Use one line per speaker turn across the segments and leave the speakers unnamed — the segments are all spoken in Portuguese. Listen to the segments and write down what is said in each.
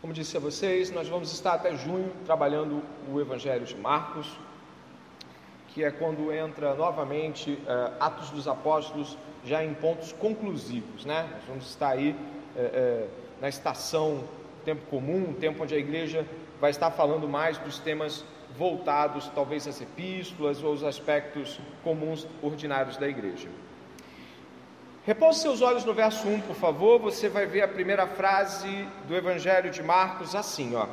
Como disse a vocês, nós vamos estar até junho trabalhando o Evangelho de Marcos, que é quando entra novamente uh, Atos dos Apóstolos já em pontos conclusivos, né? Nós vamos estar aí uh, uh, na estação tempo comum, tempo onde a igreja vai estar falando mais dos temas voltados talvez às epístolas ou aos aspectos comuns ordinários da igreja. Repouse seus olhos no verso 1, por favor. Você vai ver a primeira frase do Evangelho de Marcos assim, ó.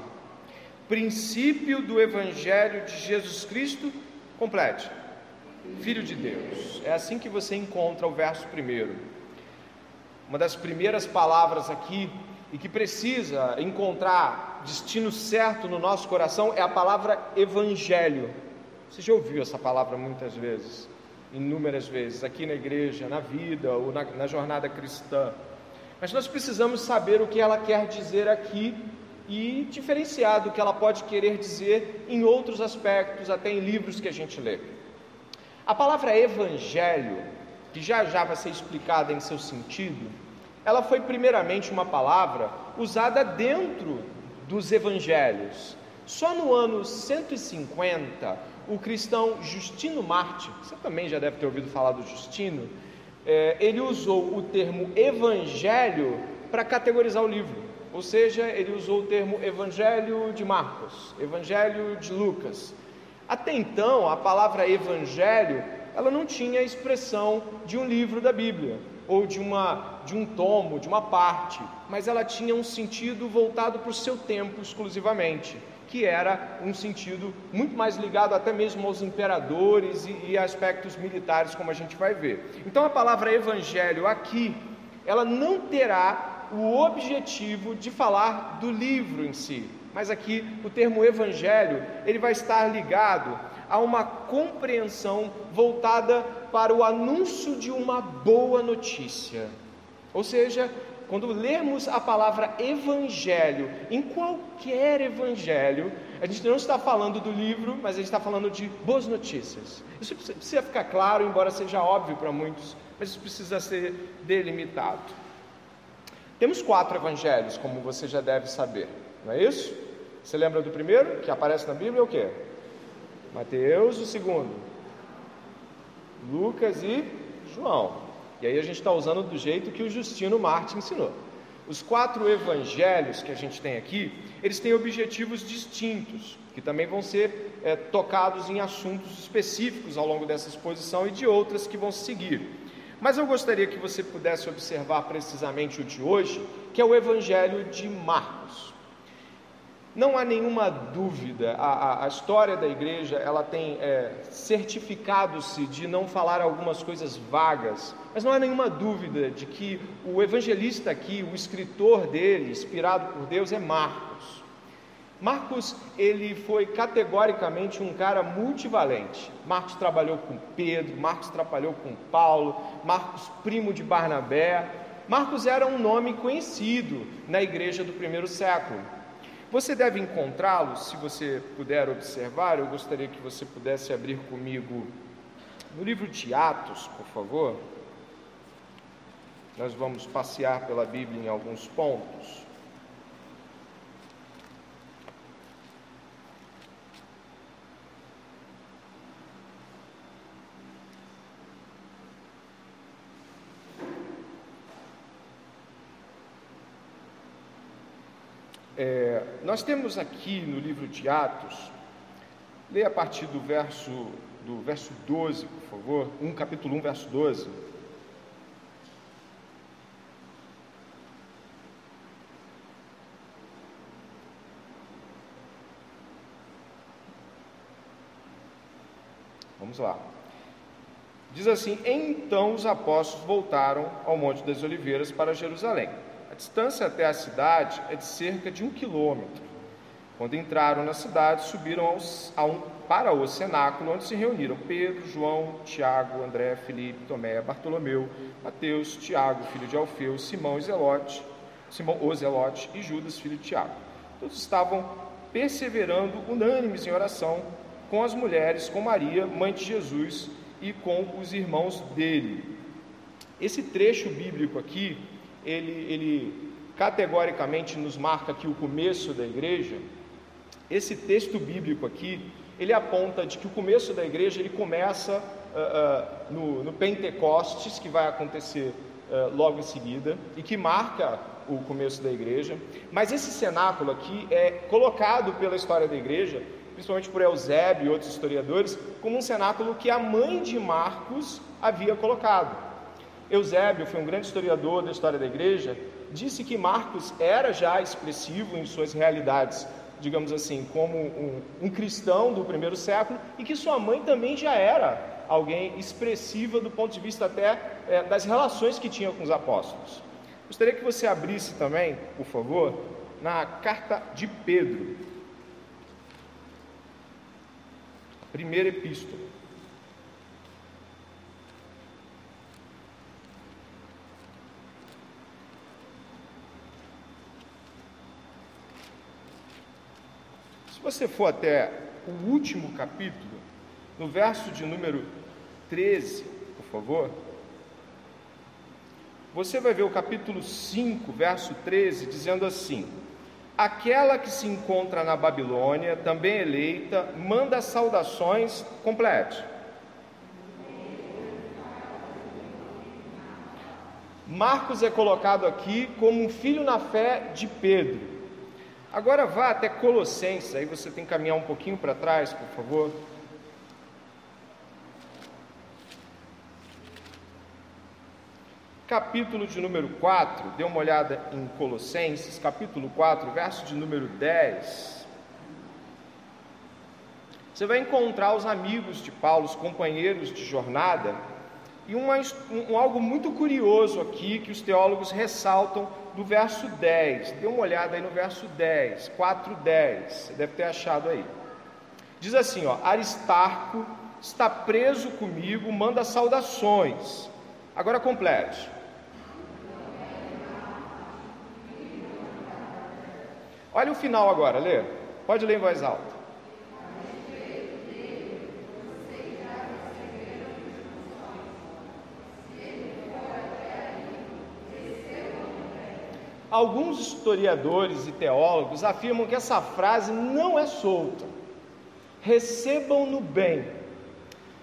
Princípio do Evangelho de Jesus Cristo, complete. Filho de Deus. É assim que você encontra o verso primeiro. Uma das primeiras palavras aqui e que precisa encontrar destino certo no nosso coração é a palavra evangelho. Você já ouviu essa palavra muitas vezes, inúmeras vezes, aqui na igreja, na vida ou na, na jornada cristã. Mas nós precisamos saber o que ela quer dizer aqui e diferenciar do que ela pode querer dizer em outros aspectos, até em livros que a gente lê. A palavra evangelho, que já já vai ser explicada em seu sentido, ela foi primeiramente uma palavra usada dentro dos evangelhos. Só no ano 150, o cristão Justino Marte, você também já deve ter ouvido falar do Justino, é, ele usou o termo evangelho para categorizar o livro. Ou seja, ele usou o termo Evangelho de Marcos, Evangelho de Lucas. Até então, a palavra evangelho, ela não tinha a expressão de um livro da Bíblia ou de, uma, de um tomo, de uma parte, mas ela tinha um sentido voltado para o seu tempo exclusivamente, que era um sentido muito mais ligado até mesmo aos imperadores e, e aspectos militares, como a gente vai ver. Então a palavra evangelho aqui, ela não terá o objetivo de falar do livro em si, mas aqui o termo evangelho, ele vai estar ligado a uma compreensão voltada para o anúncio de uma boa notícia. Ou seja, quando lermos a palavra evangelho, em qualquer evangelho, a gente não está falando do livro, mas a gente está falando de boas notícias. Isso precisa ficar claro, embora seja óbvio para muitos, mas isso precisa ser delimitado. Temos quatro evangelhos, como você já deve saber, não é isso? Você lembra do primeiro que aparece na Bíblia? É o que? Mateus, o segundo, Lucas e João. E aí a gente está usando do jeito que o Justino Marte ensinou. Os quatro evangelhos que a gente tem aqui, eles têm objetivos distintos, que também vão ser é, tocados em assuntos específicos ao longo dessa exposição e de outras que vão seguir. Mas eu gostaria que você pudesse observar precisamente o de hoje, que é o evangelho de Marcos. Não há nenhuma dúvida, a, a, a, história da igreja ela tem é, certificado-se de não falar algumas coisas vagas, mas não há nenhuma dúvida de que o evangelista aqui, o escritor dele, inspirado por Deus, é Marcos. Marcos ele foi categoricamente um cara multivalente. Marcos trabalhou com Pedro, Marcos trabalhou com Paulo, Marcos primo de Barnabé. Marcos era um nome conhecido na igreja do primeiro século. Você deve encontrá-lo, se você puder observar, eu gostaria que você pudesse abrir comigo no livro de Atos, por favor. Nós vamos passear pela Bíblia em alguns pontos. É, nós temos aqui no livro de Atos, leia a partir do verso, do verso 12, por favor, 1 capítulo 1, verso 12. Vamos lá. Diz assim: Então os apóstolos voltaram ao Monte das Oliveiras para Jerusalém. A distância até a cidade é de cerca de um quilômetro. Quando entraram na cidade, subiram aos, um, para o cenáculo, onde se reuniram Pedro, João, Tiago, André, Felipe, Tomé, Bartolomeu, Mateus, Tiago, filho de Alfeu, Simão e Zelote, Simão o Zelote e Judas, filho de Tiago. Todos estavam perseverando unânimes em oração com as mulheres, com Maria, mãe de Jesus, e com os irmãos dele. Esse trecho bíblico aqui ele, ele categoricamente nos marca aqui o começo da igreja, esse texto bíblico aqui, ele aponta de que o começo da igreja ele começa uh, uh, no, no, Pentecostes, que vai acontecer uh, logo em seguida, e que marca o começo da igreja. Mas esse cenáculo aqui é colocado pela história da igreja, principalmente por Eusébio e outros historiadores, como um cenáculo que a mãe de Marcos havia colocado. Eusébio foi um grande historiador da história da igreja, disse que Marcos era já expressivo em suas realidades digamos assim, como um, um cristão do primeiro século e que sua mãe também já era alguém expressiva do ponto de vista até é, das relações que tinha com os apóstolos. Gostaria que você abrisse também, por favor, na carta de Pedro, primeira epístola. Você for até o último capítulo, no verso de número 13, por favor, você vai ver o capítulo 5, verso 13, dizendo assim: Aquela que se encontra na Babilônia, também eleita, manda saudações, complete. Marcos é colocado aqui como um filho na fé de Pedro. Agora vá até Colossenses, aí você tem que caminhar um pouquinho para trás, por favor. Capítulo de número 4, dê uma olhada em Colossenses, capítulo 4, verso de número 10. Você vai encontrar os amigos de Paulo, os companheiros de jornada, e uma, um, algo muito curioso aqui que os teólogos ressaltam do verso 10. Dê uma olhada aí no verso 10, 4, 10. Você deve ter achado aí. Diz assim: ó, Aristarco está preso comigo, manda saudações. Agora complete. Olha o final agora, lê. Pode ler em voz alta. Alguns historiadores e teólogos afirmam que essa frase não é solta. Recebam no bem.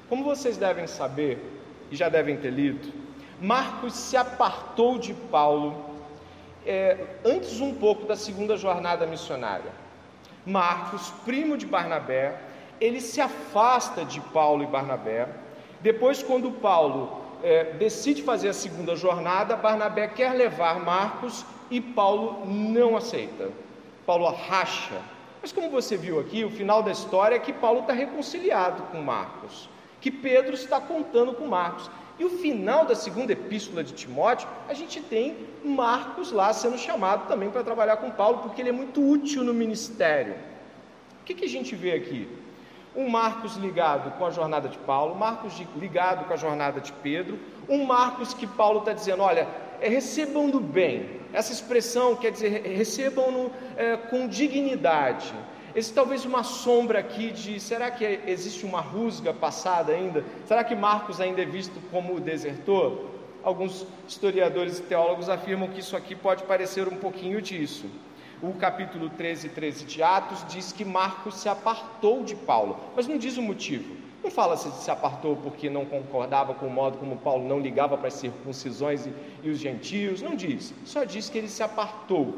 Como vocês devem saber e já devem ter lido, Marcos se apartou de Paulo é, antes um pouco da segunda jornada missionária. Marcos, primo de Barnabé, ele se afasta de Paulo e Barnabé. Depois, quando Paulo é, decide fazer a segunda jornada, Barnabé quer levar Marcos e Paulo não aceita. Paulo racha. Mas como você viu aqui, o final da história é que Paulo está reconciliado com Marcos, que Pedro está contando com Marcos. E o final da segunda epístola de Timóteo, a gente tem Marcos lá sendo chamado também para trabalhar com Paulo, porque ele é muito útil no ministério. O que, que a gente vê aqui? Um Marcos ligado com a jornada de Paulo, Marcos ligado com a jornada de Pedro, um Marcos que Paulo está dizendo: olha, é, recebam do bem, essa expressão quer dizer recebam-no é, com dignidade. Existe talvez uma sombra aqui de será que existe uma rusga passada ainda? Será que Marcos ainda é visto como desertor? Alguns historiadores e teólogos afirmam que isso aqui pode parecer um pouquinho disso. O capítulo 13, 13 de Atos diz que Marcos se apartou de Paulo, mas não diz o motivo. Não fala se se apartou porque não concordava com o modo como Paulo não ligava para as circuncisões e, e os gentios, não diz, só diz que ele se apartou.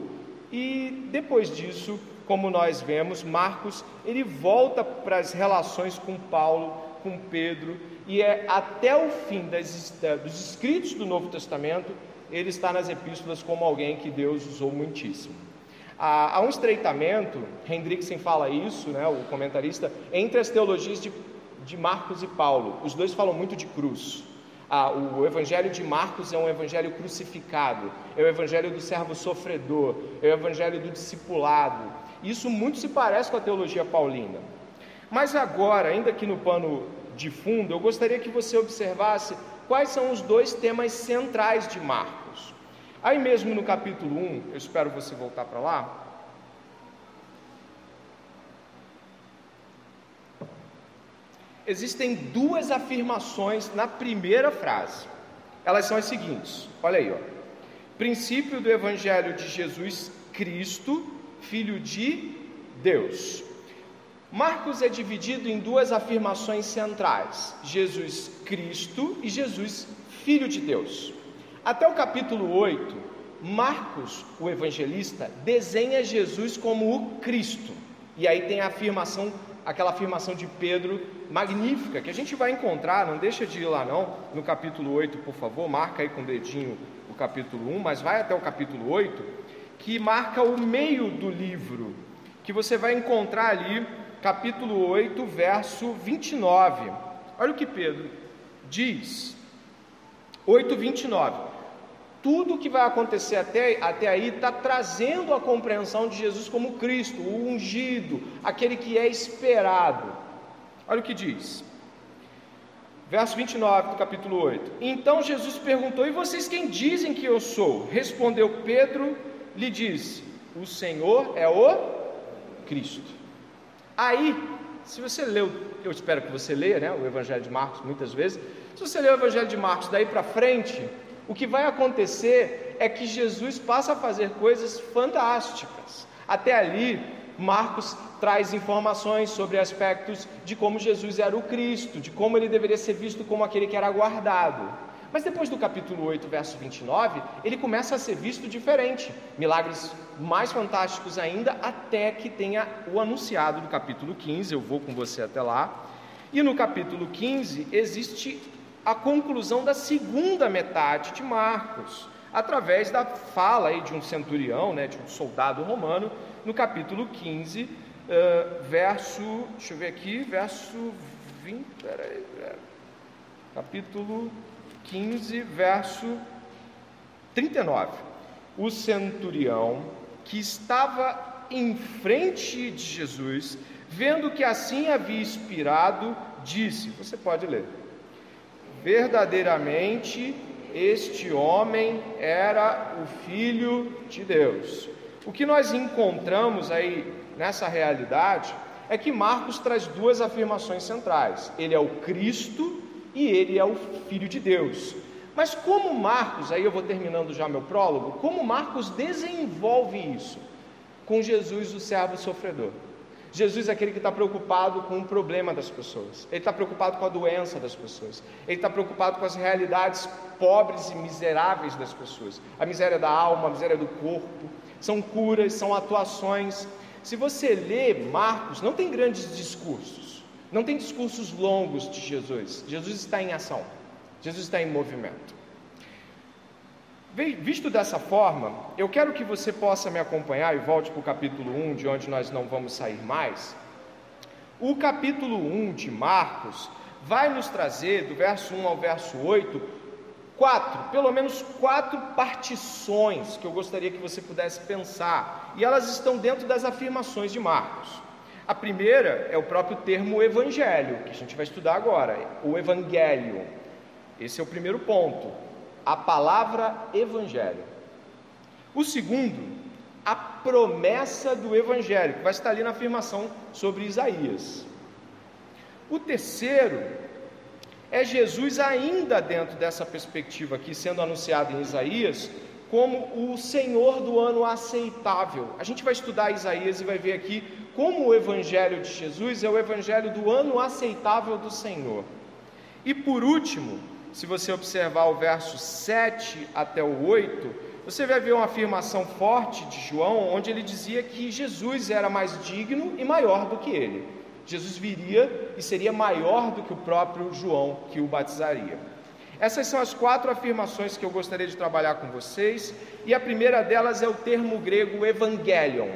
E depois disso, como nós vemos, Marcos, ele volta para as relações com Paulo, com Pedro, e é até o fim das, dos escritos do Novo Testamento, ele está nas epístolas como alguém que Deus usou muitíssimo. Há, há um estreitamento, Hendrickson fala isso, né, o comentarista, entre as teologias de de Marcos e Paulo. Os dois falam muito de cruz. Ah, o evangelho de Marcos é um evangelho crucificado, é o evangelho do servo sofredor, é o evangelho do discipulado. Isso muito se parece com a teologia paulina. Mas agora, ainda aqui no pano de fundo, eu gostaria que você observasse quais são os dois temas centrais de Marcos. Aí mesmo no capítulo 1, eu espero você voltar para lá, existem duas afirmações na primeira frase. Elas são as seguintes: olha aí, ó. princípio do Evangelho de Jesus Cristo, Filho de Deus. Marcos é dividido em duas afirmações centrais: Jesus Cristo e Jesus Filho de Deus. Até o capítulo 8, Marcos, o evangelista, desenha Jesus como o Cristo. E aí tem a afirmação, aquela afirmação de Pedro magnífica, que a gente vai encontrar, não deixa de ir lá não, no capítulo 8, por favor, marca aí com o dedinho o capítulo 1, mas vai até o capítulo 8, que marca o meio do livro, que você vai encontrar ali, capítulo 8, verso 29. Olha o que Pedro diz. 8, 29 tudo que vai acontecer até, até aí está trazendo a compreensão de Jesus como Cristo, o ungido, aquele que é esperado. Olha o que diz. Verso 29 do capítulo 8. Então Jesus perguntou: E vocês quem dizem que eu sou? Respondeu Pedro, lhe disse: O Senhor é o Cristo. Aí, se você leu, eu espero que você leia, né, o Evangelho de Marcos muitas vezes. Se você ler o Evangelho de Marcos daí para frente, o que vai acontecer é que Jesus passa a fazer coisas fantásticas. Até ali, Marcos traz informações sobre aspectos de como Jesus era o Cristo, de como ele deveria ser visto como aquele que era guardado. Mas depois do capítulo 8, verso 29, ele começa a ser visto diferente. Milagres mais fantásticos ainda, até que tenha o anunciado do capítulo 15. Eu vou com você até lá. E no capítulo 15 existe a conclusão da segunda metade de Marcos, através da fala aí de um centurião, né, de um soldado romano, no capítulo 15, uh, verso, deixa eu ver aqui, verso 20, peraí, peraí, capítulo 15, verso 39. O centurião que estava em frente de Jesus, vendo que assim havia inspirado, disse: Você pode ler verdadeiramente este homem era o Filho de Deus. O que nós encontramos aí nessa realidade é que Marcos traz duas afirmações centrais: ele é o Cristo e ele é o Filho de Deus. Mas como Marcos, aí eu vou terminando já meu prólogo, como Marcos desenvolve isso com Jesus, o servo sofredor? Jesus é aquele que está preocupado com o problema das pessoas, ele está preocupado com a doença das pessoas, ele está preocupado com as realidades pobres e miseráveis das pessoas, a miséria da alma, a miséria do corpo, são curas, são atuações. Se você lê Marcos, não tem grandes discursos, não tem discursos longos de Jesus, Jesus está em ação, Jesus está em movimento. Visto dessa forma, eu quero que você possa me acompanhar e volte para o capítulo 1, de onde nós não vamos sair mais. O capítulo 1 de Marcos vai nos trazer, do verso 1 ao verso 8, quatro, pelo menos quatro partições que eu gostaria que você pudesse pensar, e elas estão dentro das afirmações de Marcos. A primeira é o próprio termo evangelho, que a gente vai estudar agora, o evangelho. Esse é o primeiro ponto a palavra evangelho. O segundo, a promessa do evangelho, que vai estar ali na afirmação sobre Isaías. O terceiro é Jesus ainda dentro dessa perspectiva aqui sendo anunciado em Isaías como o Senhor do ano aceitável. A gente vai estudar Isaías e vai ver aqui como o evangelho de Jesus é o evangelho do ano aceitável do Senhor. E por último, se você observar o verso 7 até o 8, você vai ver uma afirmação forte de João, onde ele dizia que Jesus era mais digno e maior do que ele. Jesus viria e seria maior do que o próprio João que o batizaria. Essas são as quatro afirmações que eu gostaria de trabalhar com vocês, e a primeira delas é o termo grego evangelion,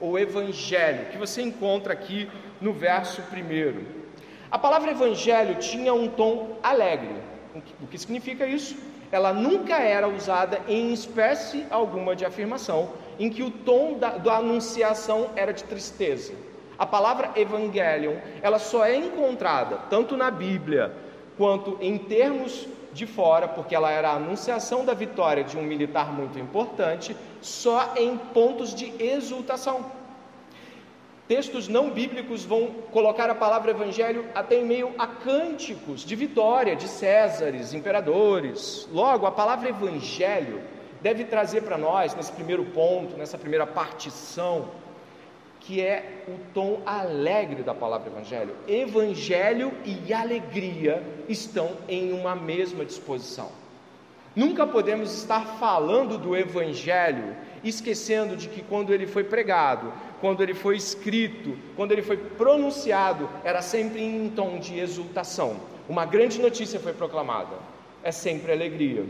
ou evangelho, que você encontra aqui no verso primeiro. A palavra evangelho tinha um tom alegre, o que significa isso? Ela nunca era usada em espécie alguma de afirmação, em que o tom da, da anunciação era de tristeza. A palavra evangelion, ela só é encontrada tanto na Bíblia quanto em termos de fora, porque ela era a anunciação da vitória de um militar muito importante, só em pontos de exultação. Textos não bíblicos vão colocar a palavra evangelho até em meio a cânticos de vitória de Césares, imperadores. Logo, a palavra evangelho deve trazer para nós, nesse primeiro ponto, nessa primeira partição, que é o tom alegre da palavra evangelho. Evangelho e alegria estão em uma mesma disposição. Nunca podemos estar falando do evangelho esquecendo de que quando ele foi pregado, quando ele foi escrito, quando ele foi pronunciado, era sempre em tom de exultação. Uma grande notícia foi proclamada. É sempre alegria.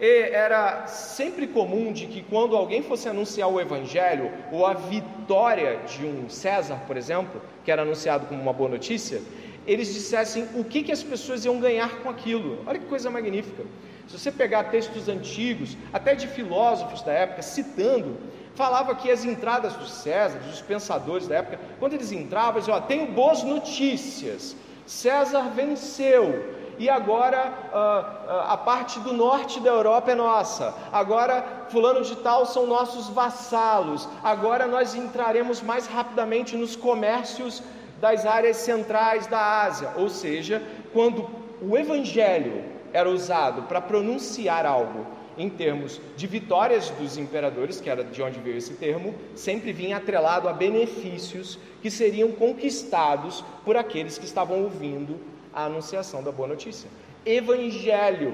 E era sempre comum de que quando alguém fosse anunciar o evangelho ou a vitória de um César, por exemplo, que era anunciado como uma boa notícia, eles dissessem o que, que as pessoas iam ganhar com aquilo. Olha que coisa magnífica. Se você pegar textos antigos, até de filósofos da época, citando, falava que as entradas dos César, dos pensadores da época, quando eles entravam, eles diziam: ó, tenho boas notícias. César venceu, e agora uh, a parte do norte da Europa é nossa, agora fulano de tal são nossos vassalos, agora nós entraremos mais rapidamente nos comércios das áreas centrais da Ásia, ou seja, quando o evangelho era usado para pronunciar algo em termos de vitórias dos imperadores, que era de onde veio esse termo, sempre vinha atrelado a benefícios que seriam conquistados por aqueles que estavam ouvindo a anunciação da boa notícia. Evangelho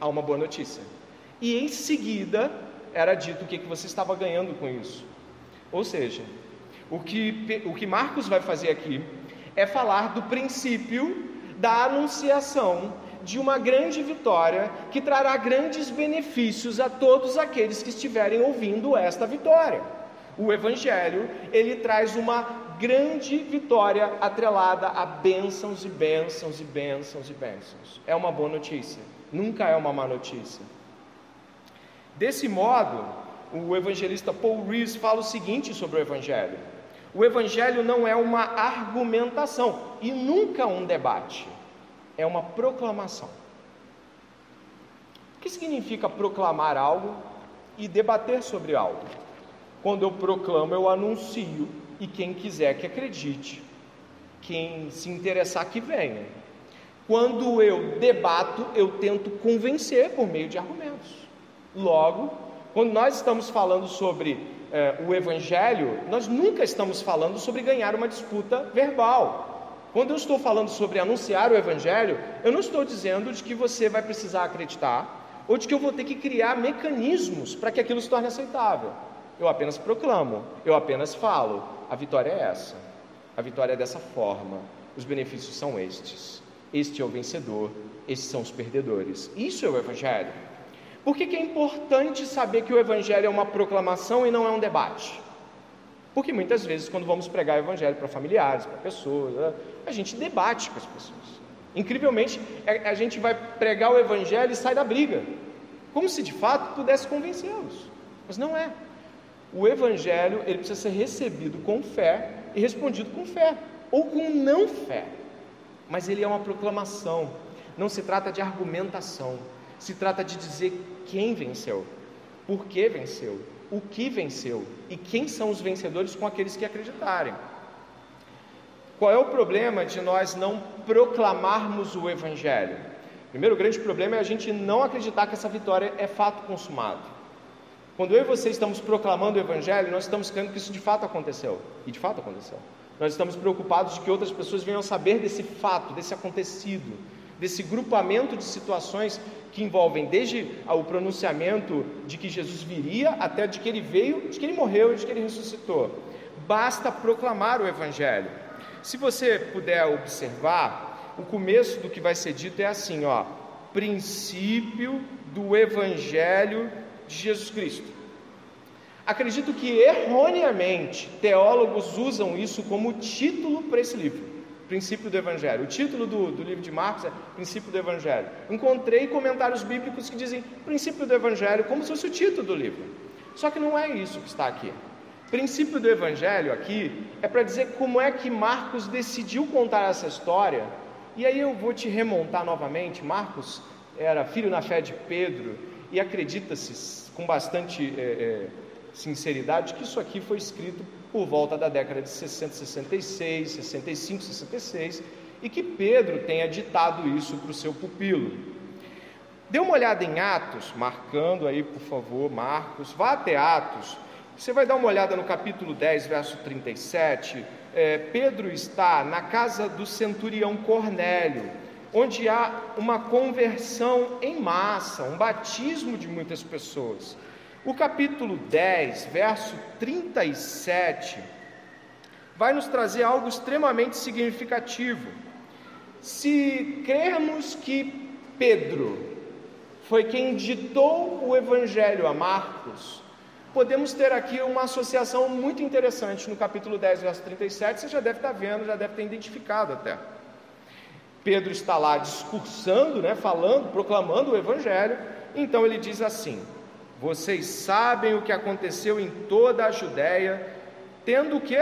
a uma boa notícia. E em seguida era dito o que, que você estava ganhando com isso. Ou seja, o que, o que Marcos vai fazer aqui é falar do princípio da anunciação de uma grande vitória que trará grandes benefícios a todos aqueles que estiverem ouvindo esta vitória. O evangelho, ele traz uma grande vitória atrelada a bênçãos e bênçãos e bênçãos e bênçãos. É uma boa notícia, nunca é uma má notícia. Desse modo, o evangelista Paul Rees fala o seguinte sobre o evangelho: o evangelho não é uma argumentação e nunca um debate, é uma proclamação. O que significa proclamar algo e debater sobre algo? Quando eu proclamo, eu anuncio e quem quiser que acredite, quem se interessar que venha. Quando eu debato, eu tento convencer por meio de argumentos. Logo, quando nós estamos falando sobre eh, o Evangelho, nós nunca estamos falando sobre ganhar uma disputa verbal. Quando eu estou falando sobre anunciar o Evangelho, eu não estou dizendo de que você vai precisar acreditar ou de que eu vou ter que criar mecanismos para que aquilo se torne aceitável. Eu apenas proclamo, eu apenas falo. A vitória é essa. A vitória é dessa forma. Os benefícios são estes. Este é o vencedor, estes são os perdedores. Isso é o Evangelho. Por que, que é importante saber que o Evangelho é uma proclamação e não é um debate? Porque muitas vezes, quando vamos pregar o Evangelho para familiares, para pessoas, né, a gente debate com as pessoas. Incrivelmente, a gente vai pregar o Evangelho e sai da briga, como se de fato pudesse convencê-los. Mas não é. O evangelho, ele precisa ser recebido com fé e respondido com fé ou com não fé. Mas ele é uma proclamação. Não se trata de argumentação. Se trata de dizer quem venceu, por que venceu, o que venceu e quem são os vencedores com aqueles que acreditarem. Qual é o problema de nós não proclamarmos o Evangelho? O primeiro grande problema é a gente não acreditar que essa vitória é fato consumado. Quando eu e você estamos proclamando o Evangelho, nós estamos crendo que isso de fato aconteceu. E de fato aconteceu. Nós estamos preocupados de que outras pessoas venham saber desse fato, desse acontecido, desse grupamento de situações que envolvem desde o pronunciamento de que Jesus viria, até de que ele veio, de que ele morreu e de que ele ressuscitou. Basta proclamar o Evangelho. Se você puder observar, o começo do que vai ser dito é assim, ó: princípio do Evangelho de Jesus Cristo. Acredito que erroneamente teólogos usam isso como título para esse livro, Princípio do Evangelho. O título do, do livro de Marcos é Princípio do Evangelho. Encontrei comentários bíblicos que dizem Princípio do Evangelho como se fosse o título do livro. Só que não é isso que está aqui. Princípio do Evangelho aqui é para dizer como é que Marcos decidiu contar essa história. E aí eu vou te remontar novamente. Marcos era filho na fé de Pedro e acredita-se com bastante é, é, sinceridade que isso aqui foi escrito por volta da década de 60, 66, 65, 66 e que Pedro tenha ditado isso para o seu pupilo. Dê uma olhada em Atos, marcando aí, por favor, Marcos, vá até Atos. Você vai dar uma olhada no capítulo 10, verso 37. É, Pedro está na casa do centurião Cornélio, onde há uma conversão em massa, um batismo de muitas pessoas. O capítulo 10, verso 37, vai nos trazer algo extremamente significativo. Se crermos que Pedro foi quem ditou o evangelho a Marcos, podemos ter aqui uma associação muito interessante no capítulo 10, verso 37. Você já deve estar vendo, já deve ter identificado até. Pedro está lá discursando, né, falando, proclamando o evangelho. Então ele diz assim: Vocês sabem o que aconteceu em toda a Judéia, tendo o que?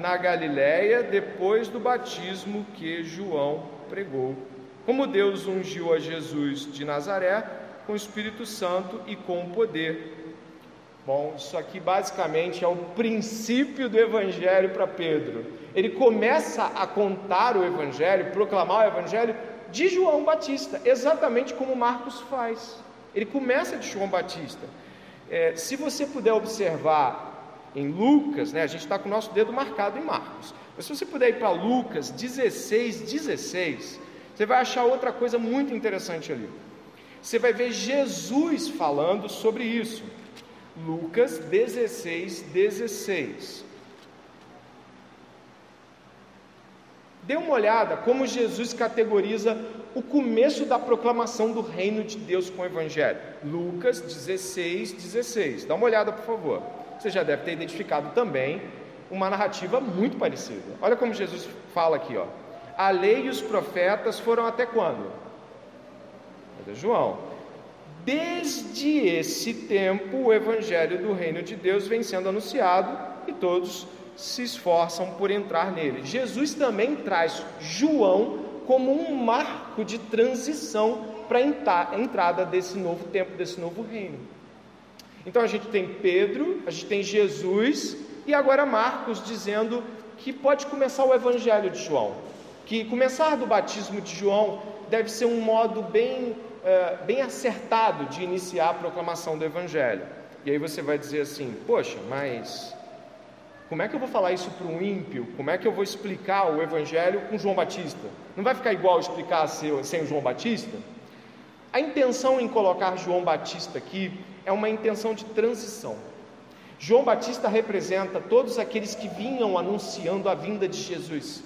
Na Galiléia, depois do batismo que João pregou como Deus ungiu a Jesus de Nazaré com o Espírito Santo e com poder. Bom, isso aqui basicamente é o princípio do Evangelho para Pedro. Ele começa a contar o Evangelho, proclamar o Evangelho de João Batista, exatamente como Marcos faz. Ele começa de João Batista. É, se você puder observar em Lucas, né, a gente está com o nosso dedo marcado em Marcos, mas se você puder ir para Lucas 16, 16, você vai achar outra coisa muito interessante ali. Você vai ver Jesus falando sobre isso. Lucas 16, 16. Dê uma olhada como Jesus categoriza o começo da proclamação do reino de Deus com o Evangelho. Lucas 16, 16. Dá uma olhada, por favor. Você já deve ter identificado também uma narrativa muito parecida. Olha como Jesus fala aqui, ó a lei e os profetas foram até quando? Até João. Desde esse tempo, o evangelho do reino de Deus vem sendo anunciado e todos se esforçam por entrar nele. Jesus também traz João como um marco de transição para a entrada desse novo tempo, desse novo reino. Então a gente tem Pedro, a gente tem Jesus e agora Marcos dizendo que pode começar o evangelho de João que começar do batismo de João deve ser um modo bem, é, bem acertado de iniciar a proclamação do Evangelho. E aí você vai dizer assim: poxa, mas como é que eu vou falar isso para um ímpio? Como é que eu vou explicar o Evangelho com João Batista? Não vai ficar igual explicar sem João Batista? A intenção em colocar João Batista aqui é uma intenção de transição. João Batista representa todos aqueles que vinham anunciando a vinda de Jesus.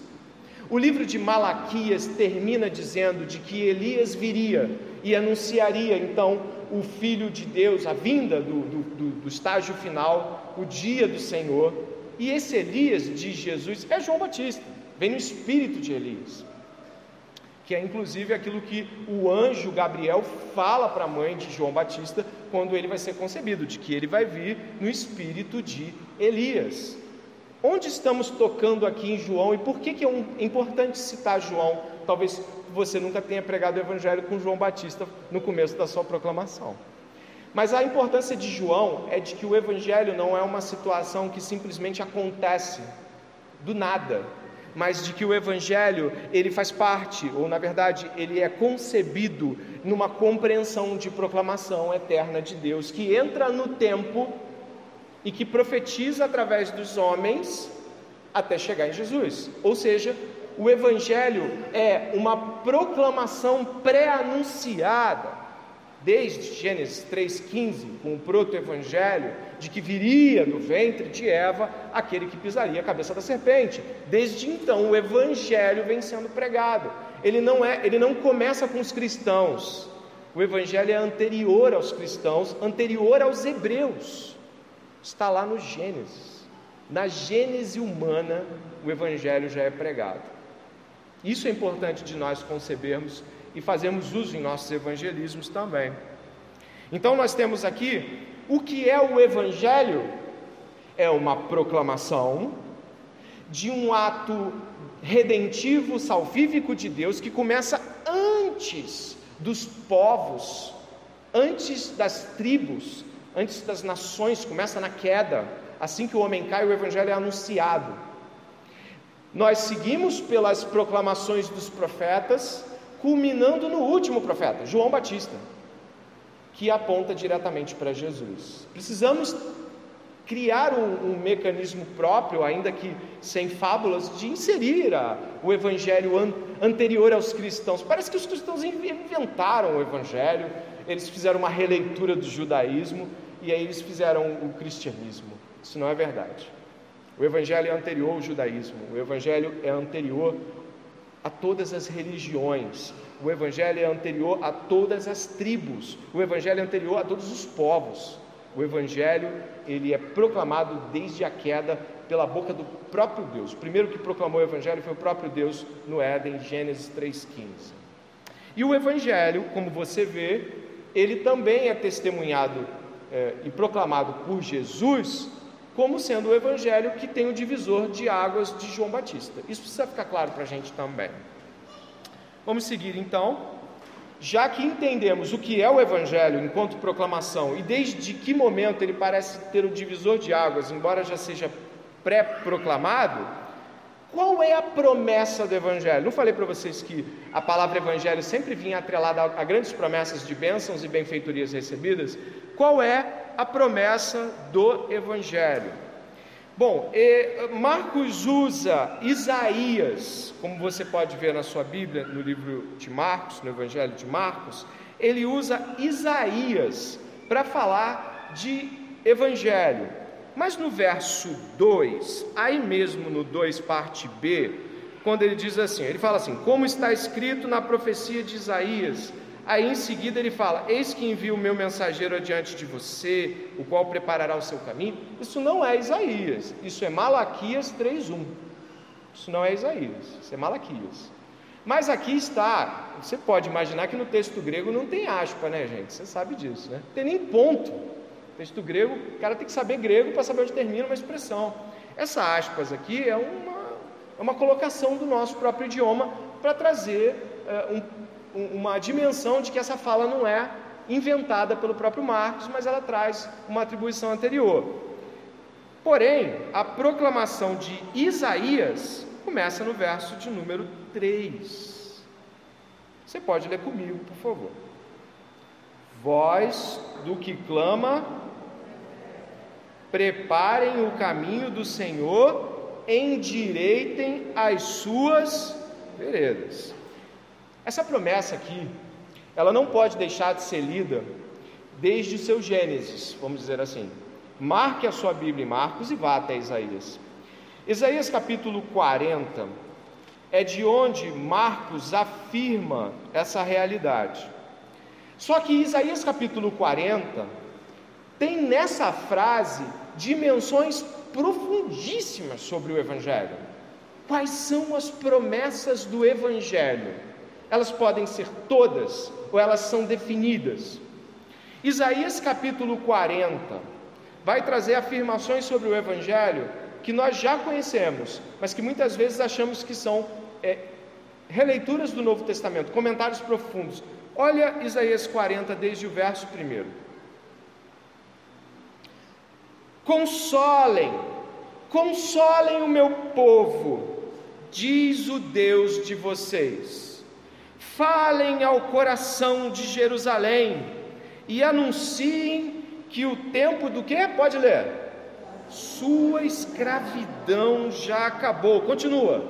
O livro de Malaquias termina dizendo de que Elias viria e anunciaria então o Filho de Deus, a vinda do, do, do estágio final, o dia do Senhor. E esse Elias de Jesus é João Batista, vem no espírito de Elias, que é inclusive aquilo que o anjo Gabriel fala para a mãe de João Batista quando ele vai ser concebido, de que ele vai vir no espírito de Elias. Onde estamos tocando aqui em João e por que, que é importante citar João? Talvez você nunca tenha pregado o Evangelho com João Batista no começo da sua proclamação. Mas a importância de João é de que o Evangelho não é uma situação que simplesmente acontece do nada, mas de que o Evangelho ele faz parte, ou na verdade ele é concebido numa compreensão de proclamação eterna de Deus que entra no tempo e que profetiza através dos homens até chegar em Jesus. Ou seja, o Evangelho é uma proclamação pré-anunciada, desde Gênesis 3,15, com o proto-evangelho, de que viria do ventre de Eva aquele que pisaria a cabeça da serpente. Desde então, o Evangelho vem sendo pregado. Ele não, é, ele não começa com os cristãos. O Evangelho é anterior aos cristãos, anterior aos hebreus está lá no Gênesis. Na Gênese humana, o Evangelho já é pregado. Isso é importante de nós concebermos e fazermos uso em nossos evangelismos também. Então, nós temos aqui o que é o Evangelho? É uma proclamação de um ato redentivo, salvífico de Deus que começa antes dos povos, antes das tribos, antes das nações, começa na queda. Assim que o homem cai, o evangelho é anunciado. Nós seguimos pelas proclamações dos profetas, culminando no último profeta, João Batista, que aponta diretamente para Jesus. Precisamos criar um, um, mecanismo próprio, ainda que sem fábulas, de inserir a, o evangelho an, anterior aos cristãos. Parece que os cristãos inventaram o evangelho, eles fizeram uma releitura do judaísmo e aí eles fizeram o cristianismo. Isso não é verdade. O evangelho é anterior ao judaísmo, o evangelho é anterior a todas as religiões. O evangelho é anterior a todas as tribos. O evangelho é anterior a todos os povos. O evangelho, ele é proclamado desde a queda pela boca do próprio Deus. O primeiro que proclamou o evangelho foi o próprio Deus no Éden, Gênesis 3:15. E o evangelho, como você vê, ele também é testemunhado é, e proclamado por Jesus como sendo o evangelho que tem o divisor de águas de João Batista. Isso precisa ficar claro para a gente também. Vamos seguir então. Já que entendemos o que é o Evangelho enquanto proclamação e desde que momento ele parece ter o divisor de águas, embora já seja pré-proclamado, qual é a promessa do Evangelho? Não falei para vocês que a palavra Evangelho sempre vinha atrelada a grandes promessas de bênçãos e benfeitorias recebidas? Qual é a promessa do Evangelho? Bom, Marcos usa Isaías, como você pode ver na sua Bíblia, no livro de Marcos, no Evangelho de Marcos, ele usa Isaías para falar de Evangelho. Mas no verso 2, aí mesmo no 2, parte B, quando ele diz assim: ele fala assim, como está escrito na profecia de Isaías, Aí em seguida ele fala: Eis que envio o meu mensageiro adiante de você, o qual preparará o seu caminho. Isso não é Isaías, isso é Malaquias 3:1. Isso não é Isaías, isso é Malaquias. Mas aqui está, você pode imaginar que no texto grego não tem aspa, né, gente? Você sabe disso, né? Não tem nem ponto. Texto grego, o cara tem que saber grego para saber onde termina uma expressão. Essa aspas aqui é uma, é uma colocação do nosso próprio idioma para trazer é, um uma dimensão de que essa fala não é inventada pelo próprio Marcos, mas ela traz uma atribuição anterior. Porém, a proclamação de Isaías começa no verso de número 3. Você pode ler comigo, por favor. Voz do que clama, preparem o caminho do Senhor, endireitem as suas veredas. Essa promessa aqui, ela não pode deixar de ser lida desde o seu Gênesis, vamos dizer assim. Marque a sua Bíblia em Marcos e vá até Isaías. Isaías capítulo 40 é de onde Marcos afirma essa realidade. Só que Isaías capítulo 40 tem nessa frase dimensões profundíssimas sobre o Evangelho. Quais são as promessas do Evangelho? Elas podem ser todas ou elas são definidas. Isaías capítulo 40 vai trazer afirmações sobre o Evangelho que nós já conhecemos, mas que muitas vezes achamos que são é, releituras do Novo Testamento, comentários profundos. Olha Isaías 40, desde o verso 1. Consolem, consolem o meu povo, diz o Deus de vocês falem ao coração de Jerusalém e anunciem que o tempo do que? Pode ler. Sua escravidão já acabou. Continua.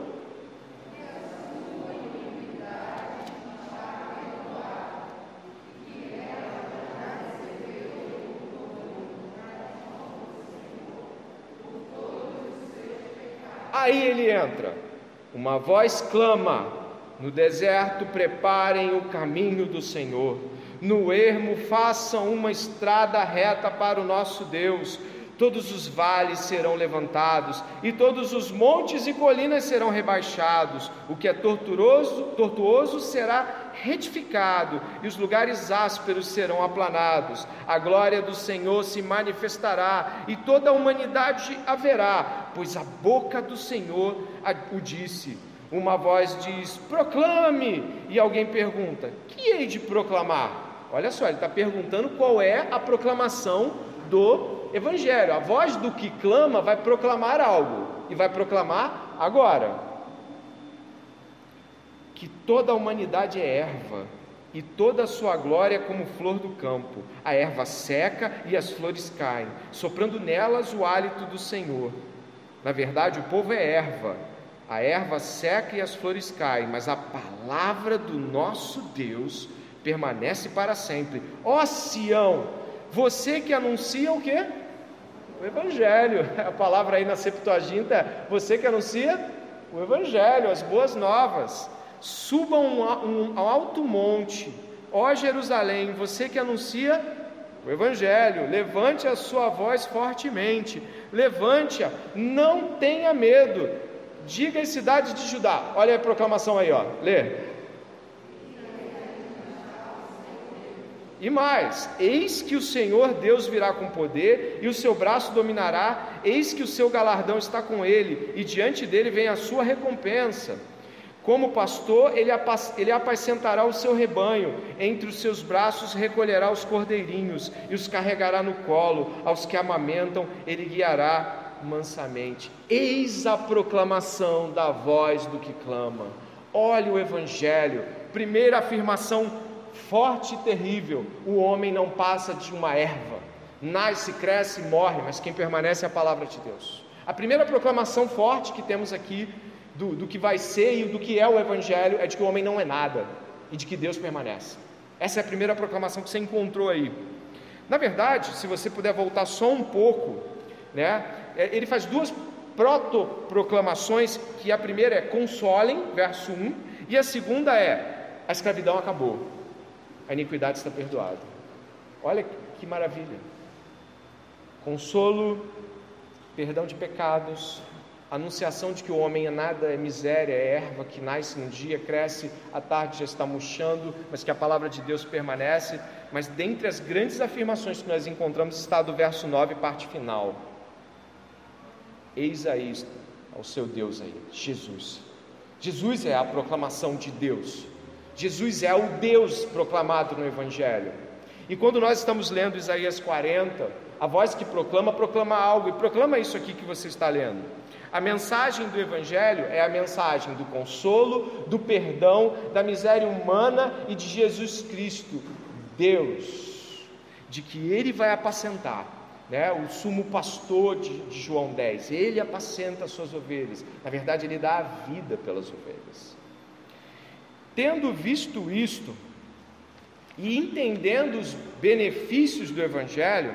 Aí ele entra. Uma voz clama: no deserto, preparem o caminho do Senhor. No ermo, façam uma estrada reta para o nosso Deus. Todos os vales serão levantados, e todos os montes e colinas serão rebaixados. O que é tortuoso, tortuoso será retificado, e os lugares ásperos serão aplanados. A glória do Senhor se manifestará, e toda a humanidade haverá, pois a boca do Senhor o disse uma voz diz: proclame, e alguém pergunta: que hei de proclamar? Olha só, ele está perguntando qual é a proclamação do Evangelho. A voz do que clama vai proclamar algo, e vai proclamar agora. que toda a humanidade é erva, e toda a sua glória é como flor do campo. A erva seca e as flores caem, soprando nelas o hálito do Senhor. Na verdade, o povo é erva. A erva seca e as flores caem, mas a palavra do nosso Deus permanece para sempre. Ó Sião, você que anuncia o quê? O Evangelho. A palavra aí na Septuaginta é você que anuncia o Evangelho, as boas novas. Subam um, um, ao alto monte, ó Jerusalém, você que anuncia o Evangelho, levante a sua voz fortemente, levante-a, não tenha medo, diga às cidades de Judá, olha a proclamação aí, ó, lê. E mais: eis que o Senhor Deus virá com poder, e o seu braço dominará, eis que o seu galardão está com ele, e diante dele vem a sua recompensa. Como pastor, ele, ele apacentará o seu rebanho, entre os seus braços recolherá os cordeirinhos e os carregará no colo, aos que amamentam, ele guiará mansamente. Eis a proclamação da voz do que clama. Olhe o Evangelho, primeira afirmação forte e terrível: o homem não passa de uma erva, nasce, cresce e morre, mas quem permanece é a palavra de Deus. A primeira proclamação forte que temos aqui do, do que vai ser e do que é o Evangelho é de que o homem não é nada e de que Deus permanece. Essa é a primeira proclamação que você encontrou aí. Na verdade, se você puder voltar só um pouco, né, ele faz duas proto-proclamações, que a primeira é consolem, verso 1, e a segunda é a escravidão acabou a iniquidade está perdoada. Olha que maravilha. Consolo, perdão de pecados, anunciação de que o homem é nada, é miséria, é erva que nasce um dia, cresce, à tarde já está murchando, mas que a palavra de Deus permanece. Mas dentre as grandes afirmações que nós encontramos está do verso 9, parte final. Eis aí ao seu Deus aí, Jesus. Jesus é a proclamação de Deus. Jesus é o Deus proclamado no Evangelho. E quando nós estamos lendo Isaías 40, a voz que proclama, proclama algo, e proclama isso aqui que você está lendo. A mensagem do Evangelho é a mensagem do consolo, do perdão, da miséria humana e de Jesus Cristo, Deus, de que Ele vai apacentar, né? o sumo pastor de, de João 10, Ele apacenta as suas ovelhas, na verdade, Ele dá a vida pelas ovelhas. Tendo visto isto e entendendo os benefícios do Evangelho,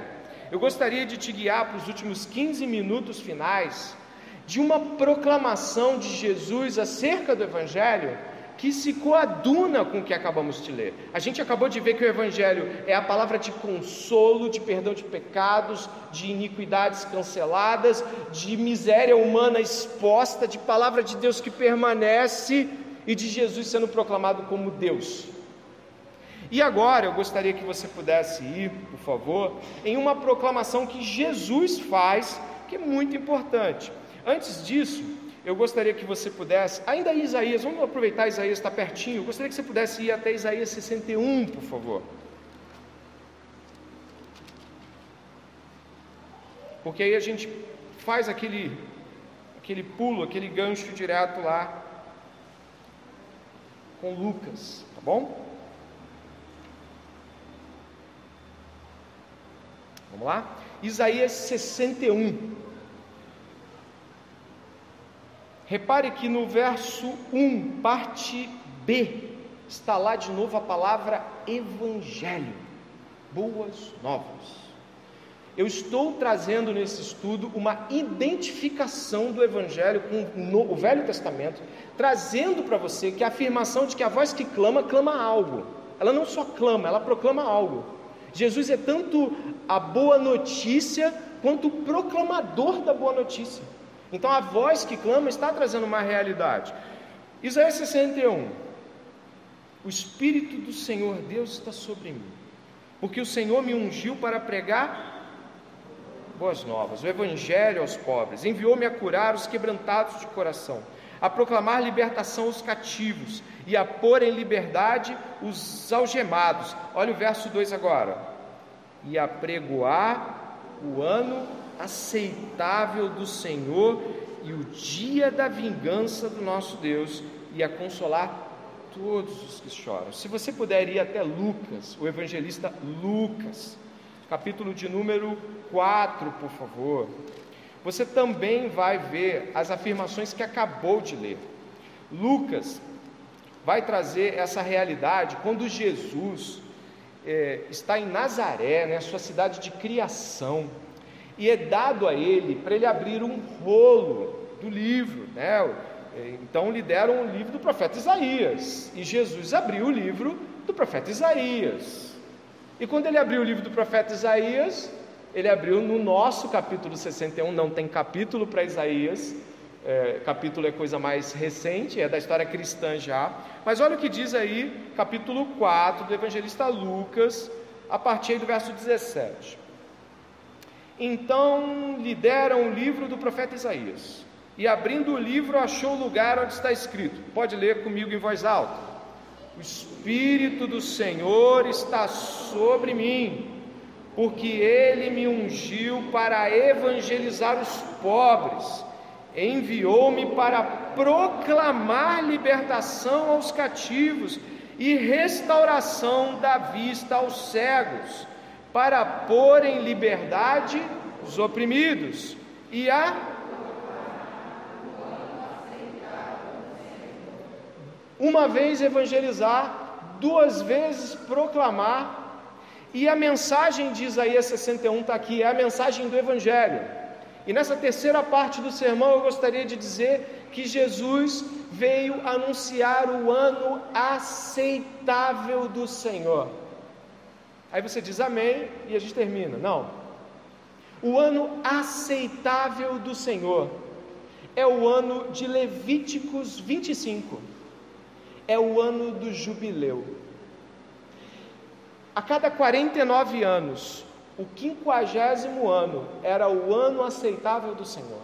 eu gostaria de te guiar para os últimos 15 minutos finais de uma proclamação de Jesus acerca do Evangelho que se coaduna com o que acabamos de ler. A gente acabou de ver que o Evangelho é a palavra de consolo, de perdão de pecados, de iniquidades canceladas, de miséria humana exposta, de palavra de Deus que permanece e de Jesus sendo proclamado como Deus. E agora eu gostaria que você pudesse ir, por favor, em uma proclamação que Jesus faz, que é muito importante. Antes disso, eu gostaria que você pudesse, ainda Isaías, vamos aproveitar Isaías está pertinho, eu gostaria que você pudesse ir até Isaías 61, por favor. Porque aí a gente faz aquele, aquele pulo, aquele gancho direto lá com Lucas, tá bom? Vamos lá? Isaías 61. Repare que no verso 1, parte B, está lá de novo a palavra evangelho, boas novas. Eu estou trazendo nesse estudo uma identificação do Evangelho com o Velho Testamento, trazendo para você que a afirmação de que a voz que clama, clama algo. Ela não só clama, ela proclama algo. Jesus é tanto a boa notícia quanto o proclamador da boa notícia. Então a voz que clama está trazendo uma realidade. Isaías 61. O Espírito do Senhor Deus está sobre mim, porque o Senhor me ungiu para pregar boas novas, o evangelho aos pobres, enviou-me a curar os quebrantados de coração, a proclamar libertação aos cativos e a pôr em liberdade os algemados. Olha o verso 2 agora. E a pregoar o ano aceitável do Senhor e o dia da vingança do nosso Deus e a consolar todos os que choram. Se você puder ir até Lucas, o evangelista Lucas, capítulo de número 4, por favor. Você também vai ver as afirmações que acabou de ler. Lucas vai trazer essa realidade quando Jesus é, está em Nazaré, né, sua cidade de criação, e é dado a ele para ele abrir um rolo do livro, né? Então lhe deram o livro do profeta Isaías, e Jesus abriu o livro do profeta Isaías. E quando ele abriu o livro do profeta Isaías, ele abriu no nosso capítulo 61, não tem capítulo para Isaías, é, capítulo é coisa mais recente, é da história cristã já, mas olha o que diz aí, capítulo 4 do evangelista Lucas, a partir do verso 17. Então lhe deram o livro do profeta Isaías, e abrindo o livro achou o lugar onde está escrito, pode ler comigo em voz alta: O Espírito do Senhor está sobre mim porque ele me ungiu para evangelizar os pobres, enviou-me para proclamar libertação aos cativos e restauração da vista aos cegos, para pôr em liberdade os oprimidos e a uma vez evangelizar, duas vezes proclamar e a mensagem de Isaías 61 está aqui, é a mensagem do Evangelho. E nessa terceira parte do sermão eu gostaria de dizer que Jesus veio anunciar o ano aceitável do Senhor. Aí você diz amém e a gente termina. Não. O ano aceitável do Senhor é o ano de Levíticos 25. É o ano do jubileu. A cada 49 anos, o quinquagésimo ano era o ano aceitável do Senhor,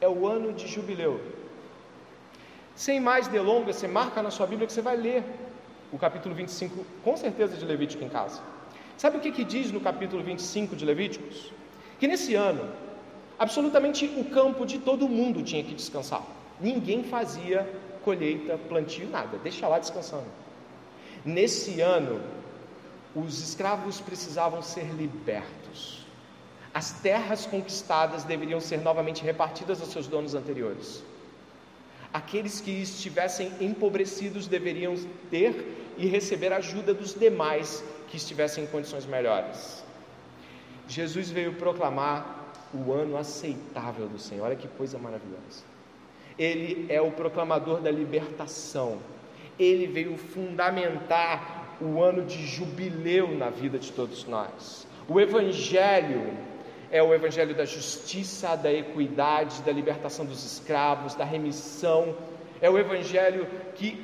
é o ano de jubileu. Sem mais delongas, você marca na sua Bíblia que você vai ler o capítulo 25, com certeza, de Levítico em casa. Sabe o que, que diz no capítulo 25 de Levíticos? Que nesse ano, absolutamente o campo de todo mundo tinha que descansar. Ninguém fazia colheita, plantio, nada, deixa lá descansando. Nesse ano, os escravos precisavam ser libertos. As terras conquistadas deveriam ser novamente repartidas aos seus donos anteriores. Aqueles que estivessem empobrecidos deveriam ter e receber ajuda dos demais que estivessem em condições melhores. Jesus veio proclamar o ano aceitável do Senhor. Olha que coisa maravilhosa. Ele é o proclamador da libertação. Ele veio fundamentar o ano de jubileu na vida de todos nós. O Evangelho é o Evangelho da justiça, da equidade, da libertação dos escravos, da remissão. É o Evangelho que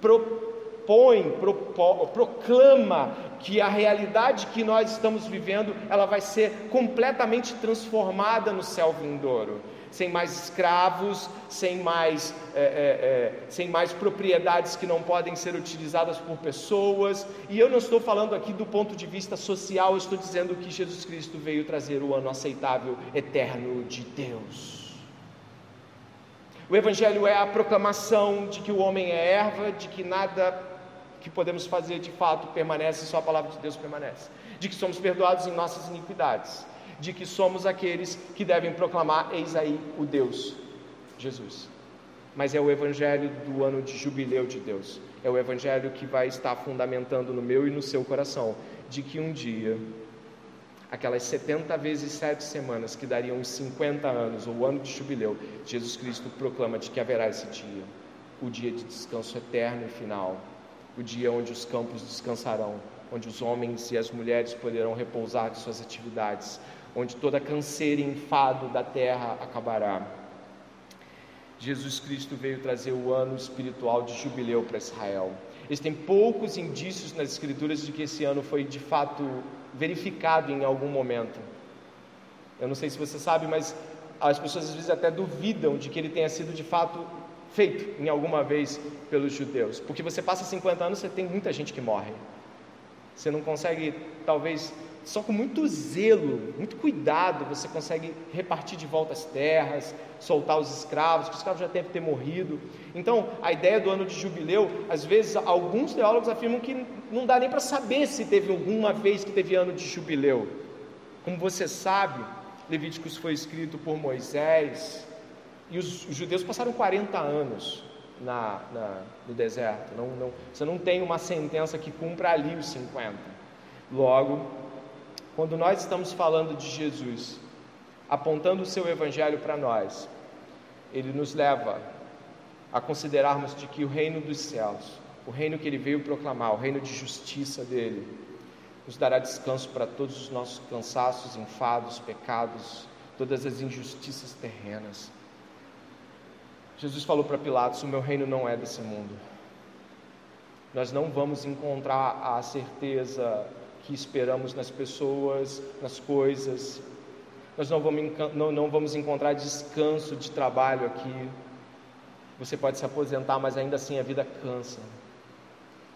propõe, propo, proclama que a realidade que nós estamos vivendo, ela vai ser completamente transformada no céu vindouro sem mais escravos, sem mais, é, é, é, sem mais propriedades que não podem ser utilizadas por pessoas. E eu não estou falando aqui do ponto de vista social, eu estou dizendo que Jesus Cristo veio trazer o ano aceitável, eterno de Deus. O Evangelho é a proclamação de que o homem é erva, de que nada que podemos fazer de fato permanece, só a palavra de Deus permanece, de que somos perdoados em nossas iniquidades. De que somos aqueles que devem proclamar: Eis aí o Deus, Jesus. Mas é o evangelho do ano de jubileu de Deus, é o evangelho que vai estar fundamentando no meu e no seu coração, de que um dia, aquelas 70 vezes 7 semanas que dariam os 50 anos, ou o ano de jubileu, Jesus Cristo proclama de que haverá esse dia, o dia de descanso eterno e final, o dia onde os campos descansarão, onde os homens e as mulheres poderão repousar de suas atividades, onde toda canseira e enfado da terra acabará. Jesus Cristo veio trazer o ano espiritual de jubileu para Israel. Existem poucos indícios nas Escrituras de que esse ano foi de fato verificado em algum momento. Eu não sei se você sabe, mas as pessoas às vezes até duvidam de que ele tenha sido de fato feito em alguma vez pelos judeus. Porque você passa 50 anos, você tem muita gente que morre. Você não consegue, talvez, só com muito zelo, muito cuidado, você consegue repartir de volta as terras, soltar os escravos, que os escravos já devem ter morrido. Então, a ideia do ano de jubileu, às vezes, alguns teólogos afirmam que não dá nem para saber se teve alguma vez que teve ano de jubileu. Como você sabe, Levíticos foi escrito por Moisés, e os, os judeus passaram 40 anos na, na, no deserto. Não, não, você não tem uma sentença que cumpra ali os 50. Logo, quando nós estamos falando de Jesus, apontando o seu evangelho para nós, ele nos leva a considerarmos de que o reino dos céus, o reino que ele veio proclamar, o reino de justiça dele, nos dará descanso para todos os nossos cansaços, enfados, pecados, todas as injustiças terrenas. Jesus falou para Pilatos: O meu reino não é desse mundo. Nós não vamos encontrar a certeza que esperamos nas pessoas, nas coisas. Nós não vamos, não, não vamos encontrar descanso de trabalho aqui. Você pode se aposentar, mas ainda assim a vida cansa.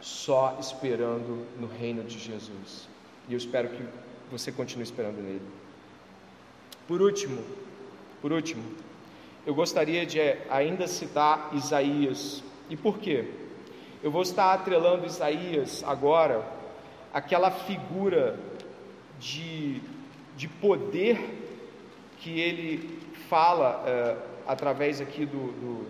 Só esperando no reino de Jesus. E eu espero que você continue esperando nele. Por último, por último, eu gostaria de ainda citar Isaías. E por quê? Eu vou estar atrelando Isaías agora aquela figura de, de poder que ele fala uh, através aqui do, do,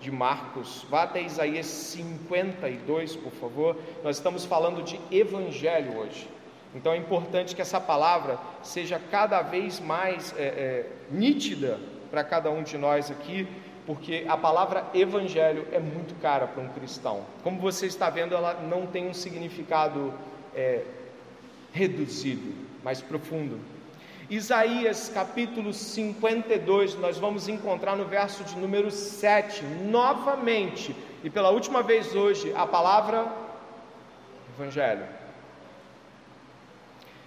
de Marcos. Vá até Isaías 52, por favor. Nós estamos falando de evangelho hoje. Então é importante que essa palavra seja cada vez mais é, é, nítida para cada um de nós aqui, porque a palavra evangelho é muito cara para um cristão. Como você está vendo, ela não tem um significado é, reduzido, mais profundo. Isaías capítulo 52, nós vamos encontrar no verso de número 7, novamente, e pela última vez hoje, a palavra Evangelho.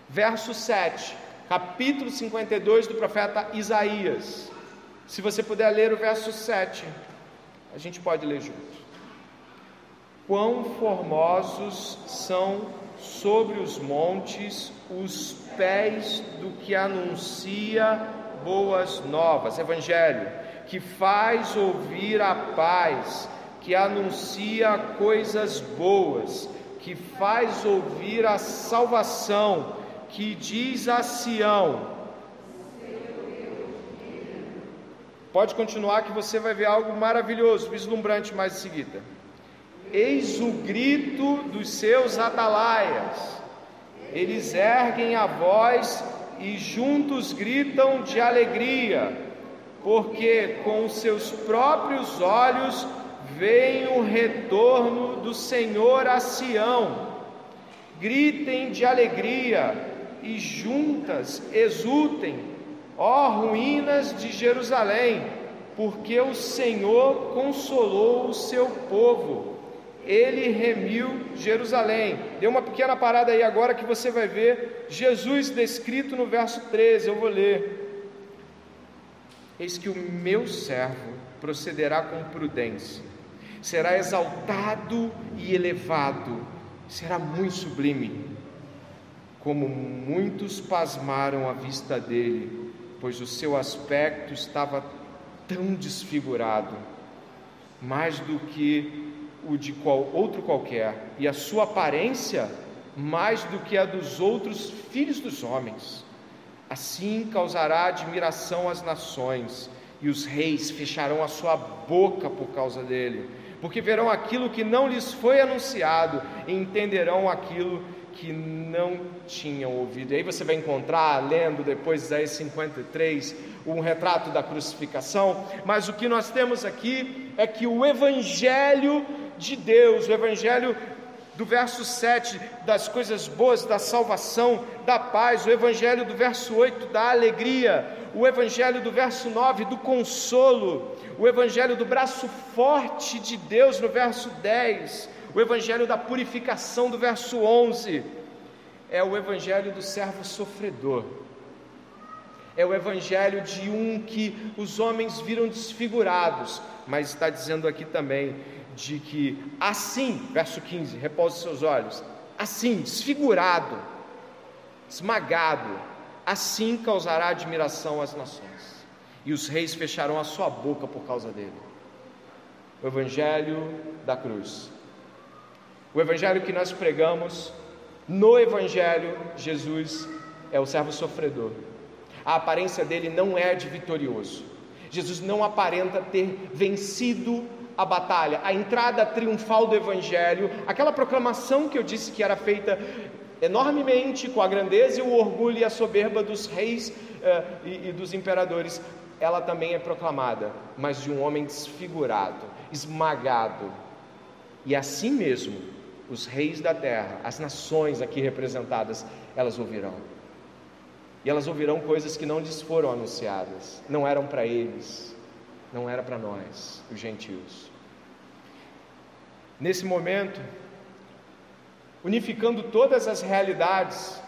Verso 7, capítulo 52 do profeta Isaías. Se você puder ler o verso 7, a gente pode ler junto. Quão formosos são sobre os montes os pés do que anuncia boas novas, Evangelho, que faz ouvir a paz, que anuncia coisas boas, que faz ouvir a salvação, que diz a Sião: Pode continuar que você vai ver algo maravilhoso, vislumbrante mais em seguida. Eis o grito dos seus atalaias. Eles erguem a voz e juntos gritam de alegria, porque com seus próprios olhos veem o retorno do Senhor a Sião. Gritem de alegria e juntas exultem Ó ruínas de Jerusalém, porque o Senhor consolou o seu povo, ele remiu Jerusalém. Dê uma pequena parada aí agora que você vai ver Jesus descrito no verso 13, eu vou ler. Eis que o meu servo procederá com prudência, será exaltado e elevado, será muito sublime. Como muitos pasmaram à vista dele, pois o seu aspecto estava tão desfigurado, mais do que o de qual, outro qualquer, e a sua aparência mais do que a dos outros filhos dos homens. Assim causará admiração às nações, e os reis fecharão a sua boca por causa dele, porque verão aquilo que não lhes foi anunciado e entenderão aquilo que não tinham ouvido. E aí você vai encontrar, lendo depois Isaías 53, um retrato da crucificação, mas o que nós temos aqui é que o Evangelho de Deus, o Evangelho do verso 7, das coisas boas, da salvação, da paz, o Evangelho do verso 8, da alegria, o Evangelho do verso 9, do consolo, o Evangelho do braço forte de Deus no verso 10, o evangelho da purificação do verso 11 é o evangelho do servo sofredor. É o evangelho de um que os homens viram desfigurados, mas está dizendo aqui também de que assim, verso 15, repouse seus olhos, assim, desfigurado, esmagado, assim causará admiração às nações, e os reis fecharão a sua boca por causa dele. O Evangelho da cruz. O Evangelho que nós pregamos, no Evangelho, Jesus é o servo sofredor. A aparência dele não é de vitorioso. Jesus não aparenta ter vencido a batalha, a entrada triunfal do Evangelho, aquela proclamação que eu disse que era feita enormemente com a grandeza e o orgulho e a soberba dos reis uh, e, e dos imperadores, ela também é proclamada, mas de um homem desfigurado, esmagado. E assim mesmo, os reis da terra, as nações aqui representadas, elas ouvirão. E elas ouvirão coisas que não lhes foram anunciadas, não eram para eles, não era para nós, os gentios. Nesse momento, unificando todas as realidades,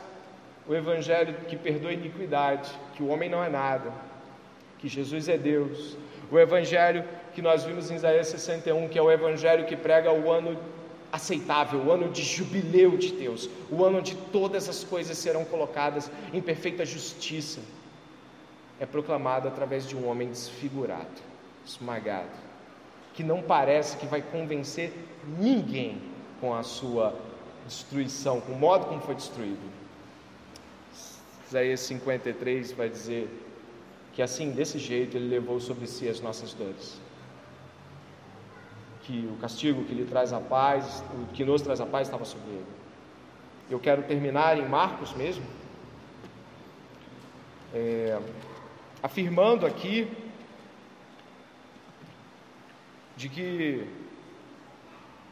o Evangelho que perdoa iniquidade, que o homem não é nada, que Jesus é Deus, o Evangelho que nós vimos em Isaías 61, que é o Evangelho que prega o ano aceitável, o ano de jubileu de Deus, o ano onde todas as coisas serão colocadas em perfeita justiça, é proclamado através de um homem desfigurado, esmagado, que não parece que vai convencer ninguém com a sua destruição, com o modo como foi destruído. Isaías 53 vai dizer que assim, desse jeito, ele levou sobre si as nossas dores que o castigo que lhe traz a paz, o que nos traz a paz estava sobre ele. Eu quero terminar em Marcos mesmo, é, afirmando aqui de que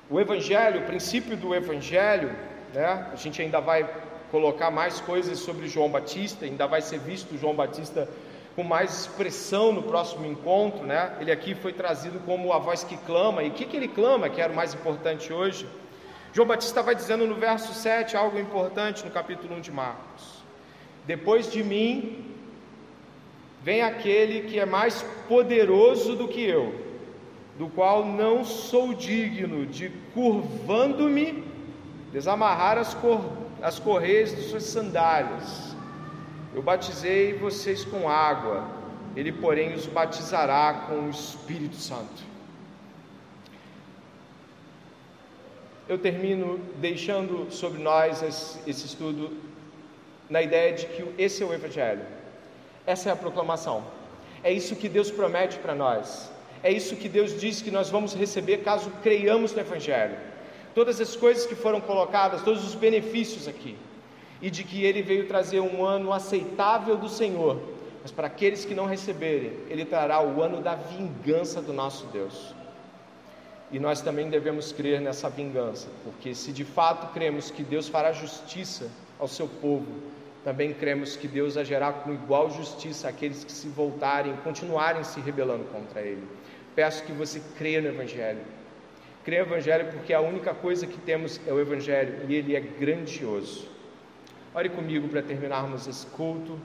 o Evangelho, o princípio do Evangelho, né, a gente ainda vai colocar mais coisas sobre João Batista, ainda vai ser visto João Batista com mais expressão no próximo encontro, né? Ele aqui foi trazido como a voz que clama, e o que, que ele clama, que era o mais importante hoje? João Batista vai dizendo no verso 7 algo importante no capítulo 1 de Marcos: Depois de mim vem aquele que é mais poderoso do que eu, do qual não sou digno de, curvando-me, desamarrar as, cor, as correias de suas sandálias. Eu batizei vocês com água, ele, porém, os batizará com o Espírito Santo. Eu termino deixando sobre nós esse, estudo na ideia de que esse é o Evangelho, essa é a proclamação, é isso que Deus promete para nós, é isso que Deus diz que nós vamos receber caso creiamos no Evangelho. Todas as coisas que foram colocadas, todos os benefícios aqui e de que ele veio trazer um ano aceitável do Senhor, mas para aqueles que não receberem, ele trará o ano da vingança do nosso Deus. E nós também devemos crer nessa vingança, porque se de fato cremos que Deus fará justiça ao seu povo, também cremos que Deus agirá com igual justiça àqueles que se voltarem, continuarem se rebelando contra Ele. Peço que você creia no Evangelho. Creia no Evangelho porque a única coisa que temos é o Evangelho e ele é grandioso. Ore comigo para terminarmos esse culto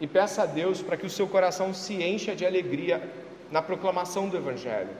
e peça a Deus para que o seu coração se encha de alegria na proclamação do Evangelho.